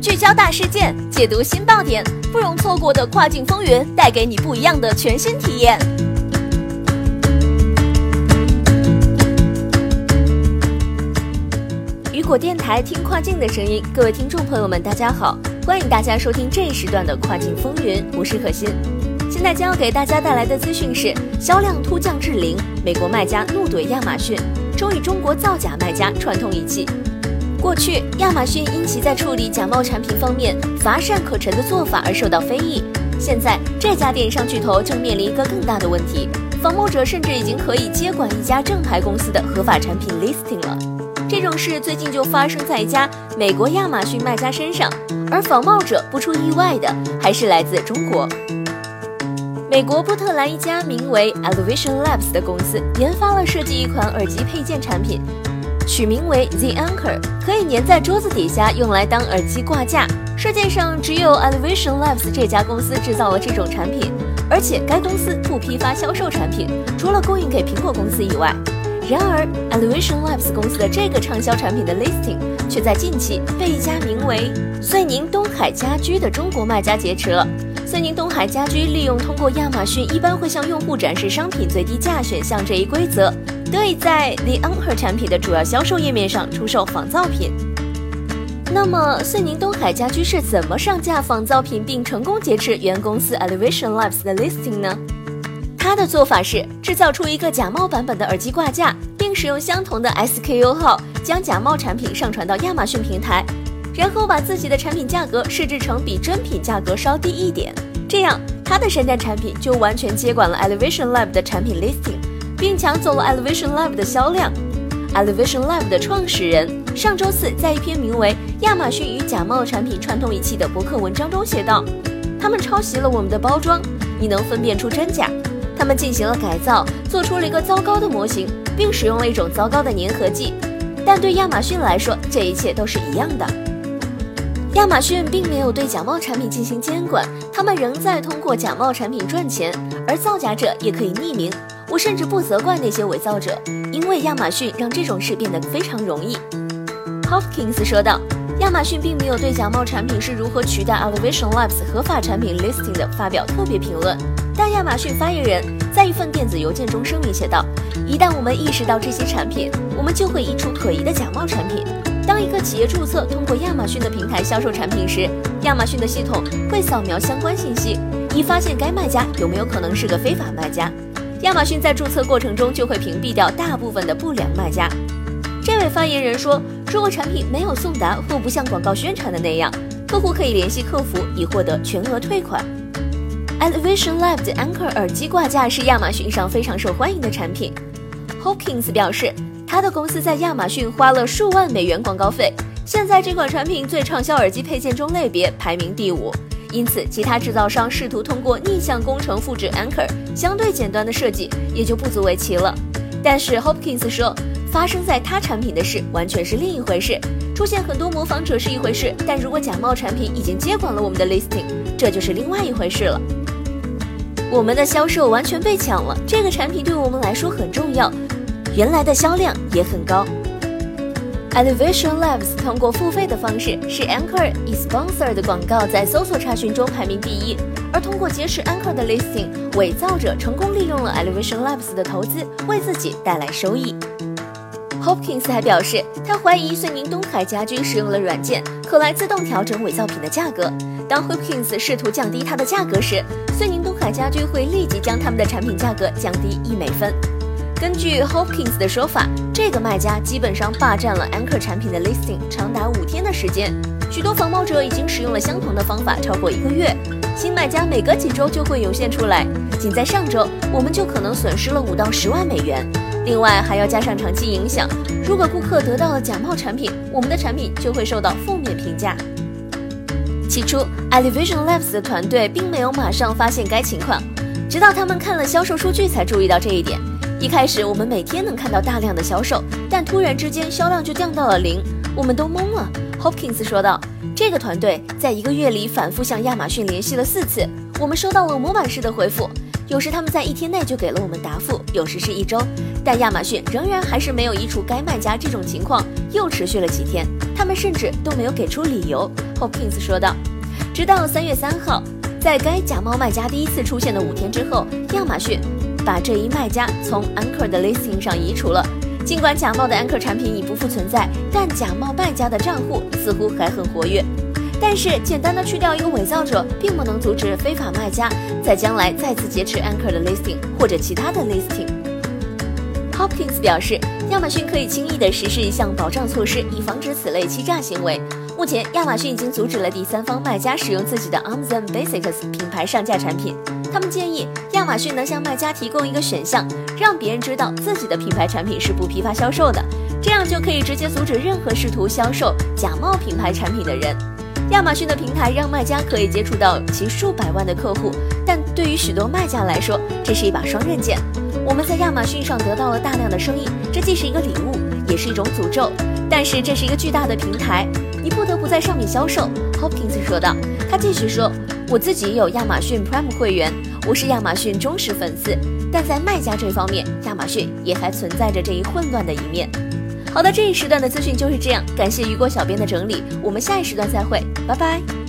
聚焦大事件，解读新爆点，不容错过的跨境风云，带给你不一样的全新体验。雨果电台听跨境的声音，各位听众朋友们，大家好，欢迎大家收听这一时段的跨境风云，我是可心。现在将要给大家带来的资讯是：销量突降至零，美国卖家怒怼亚马逊，终与中国造假卖家串通一气。过去，亚马逊因其在处理假冒产品方面乏善可陈的做法而受到非议。现在，这家电商巨头正面临一个更大的问题：仿冒者甚至已经可以接管一家正牌公司的合法产品 listing 了。这种事最近就发生在一家美国亚马逊卖家身上，而仿冒者不出意外的还是来自中国。美国波特兰一家名为 Elevation Labs 的公司研发了设计一款耳机配件产品，取名为 The Anchor，可以粘在桌子底下用来当耳机挂架。世界上只有 Elevation Labs 这家公司制造了这种产品，而且该公司不批发销售产品，除了供应给苹果公司以外。然而，Elevation Labs 公司的这个畅销产品的 listing 却在近期被一家名为遂宁东海家居的中国卖家劫持了。遂宁东海家居利用通过亚马逊一般会向用户展示商品最低价选项这一规则，得以在 The Anchor 产品的主要销售页面上出售仿造品。那么，遂宁东海家居是怎么上架仿造品并成功劫持原公司 Elevation Labs 的 listing 呢？他的做法是制造出一个假冒版本的耳机挂架，并使用相同的 SKU 号将假冒产品上传到亚马逊平台。然后把自己的产品价格设置成比真品价格稍低一点，这样他的山寨产品就完全接管了 Elevation Lab 的产品 listing，并抢走了 Elevation Lab 的销量。Elevation Lab 的创始人上周四在一篇名为《亚马逊与假冒产品串通一气》的博客文章中写道：“他们抄袭了我们的包装，你能分辨出真假。他们进行了改造，做出了一个糟糕的模型，并使用了一种糟糕的粘合剂。但对亚马逊来说，这一切都是一样的。”亚马逊并没有对假冒产品进行监管，他们仍在通过假冒产品赚钱，而造假者也可以匿名。我甚至不责怪那些伪造者，因为亚马逊让这种事变得非常容易。Hopkins 说道：“亚马逊并没有对假冒产品是如何取代 Elevation Labs 合法产品 listing 的发表特别评论，但亚马逊发言人在一份电子邮件中声明写道：一旦我们意识到这些产品，我们就会移除可疑的假冒产品。”当一个企业注册通过亚马逊的平台销售产品时，亚马逊的系统会扫描相关信息，以发现该卖家有没有可能是个非法卖家。亚马逊在注册过程中就会屏蔽掉大部分的不良卖家。这位发言人说，如果产品没有送达或不像广告宣传的那样，客户可以联系客服以获得全额退款。Elevation Lab 的 Anchor 耳机挂架是亚马逊上非常受欢迎的产品。Hopkins 表示。他的公司在亚马逊花了数万美元广告费，现在这款产品最畅销耳机配件中类别排名第五，因此其他制造商试图通过逆向工程复制 Anchor 相对简单的设计也就不足为奇了。但是 Hopkins 说，发生在他产品的事完全是另一回事，出现很多模仿者是一回事，但如果假冒产品已经接管了我们的 listing，这就是另外一回事了。我们的销售完全被抢了，这个产品对我们来说很重要。原来的销量也很高。Elevation Labs 通过付费的方式使 Anchor e sponsor 的广告在搜索查询中排名第一，而通过劫持 Anchor 的 listing，伪造者成功利用了 Elevation Labs 的投资，为自己带来收益。Hopkins 还表示，他怀疑遂宁东海家居使用了软件，可来自动调整伪造品的价格。当 Hopkins 试图降低它的价格时，遂宁东海家居会立即将他们的产品价格降低一美分。根据 Hopkins 的说法，这个卖家基本上霸占了 Anchor 产品的 listing 长达五天的时间。许多仿冒者已经使用了相同的方法超过一个月，新买家每隔几周就会涌现出来。仅在上周，我们就可能损失了五到十万美元。另外还要加上长期影响，如果顾客得到了假冒产品，我们的产品就会受到负面评价。起初，Elevation Labs 的团队并没有马上发现该情况，直到他们看了销售数据才注意到这一点。一开始我们每天能看到大量的销售，但突然之间销量就降到了零，我们都懵了。Hopkins 说道：“这个团队在一个月里反复向亚马逊联系了四次，我们收到了模板式的回复，有时他们在一天内就给了我们答复，有时是一周，但亚马逊仍然还是没有移除该卖家，这种情况又持续了几天，他们甚至都没有给出理由。Hopkins 说道。直到三月三号，在该假冒卖家第一次出现的五天之后，亚马逊把这一卖家从 Anchor 的 listing 上移除了。尽管假冒的 Anchor 产品已不复存在，但假冒卖家的账户似乎还很活跃。但是，简单的去掉一个伪造者，并不能阻止非法卖家在将来再次劫持 Anchor 的 listing 或者其他的 listing。Hopkins 表示，亚马逊可以轻易地实施一项保障措施，以防止此类欺诈行为。目前，亚马逊已经阻止了第三方卖家使用自己的 Amazon Basics 品牌上架产品。他们建议亚马逊能向卖家提供一个选项，让别人知道自己的品牌产品是不批发销售的，这样就可以直接阻止任何试图销售假冒品牌产品的人。亚马逊的平台让卖家可以接触到其数百万的客户，但对于许多卖家来说，这是一把双刃剑。我们在亚马逊上得到了大量的生意，这既是一个礼物，也是一种诅咒。但是这是一个巨大的平台。你不得不在上面销售，Hopkins 说道。他继续说：“我自己有亚马逊 Prime 会员，我是亚马逊忠实粉丝。但在卖家这方面，亚马逊也还存在着这一混乱的一面。”好的，这一时段的资讯就是这样。感谢雨果小编的整理，我们下一时段再会，拜拜。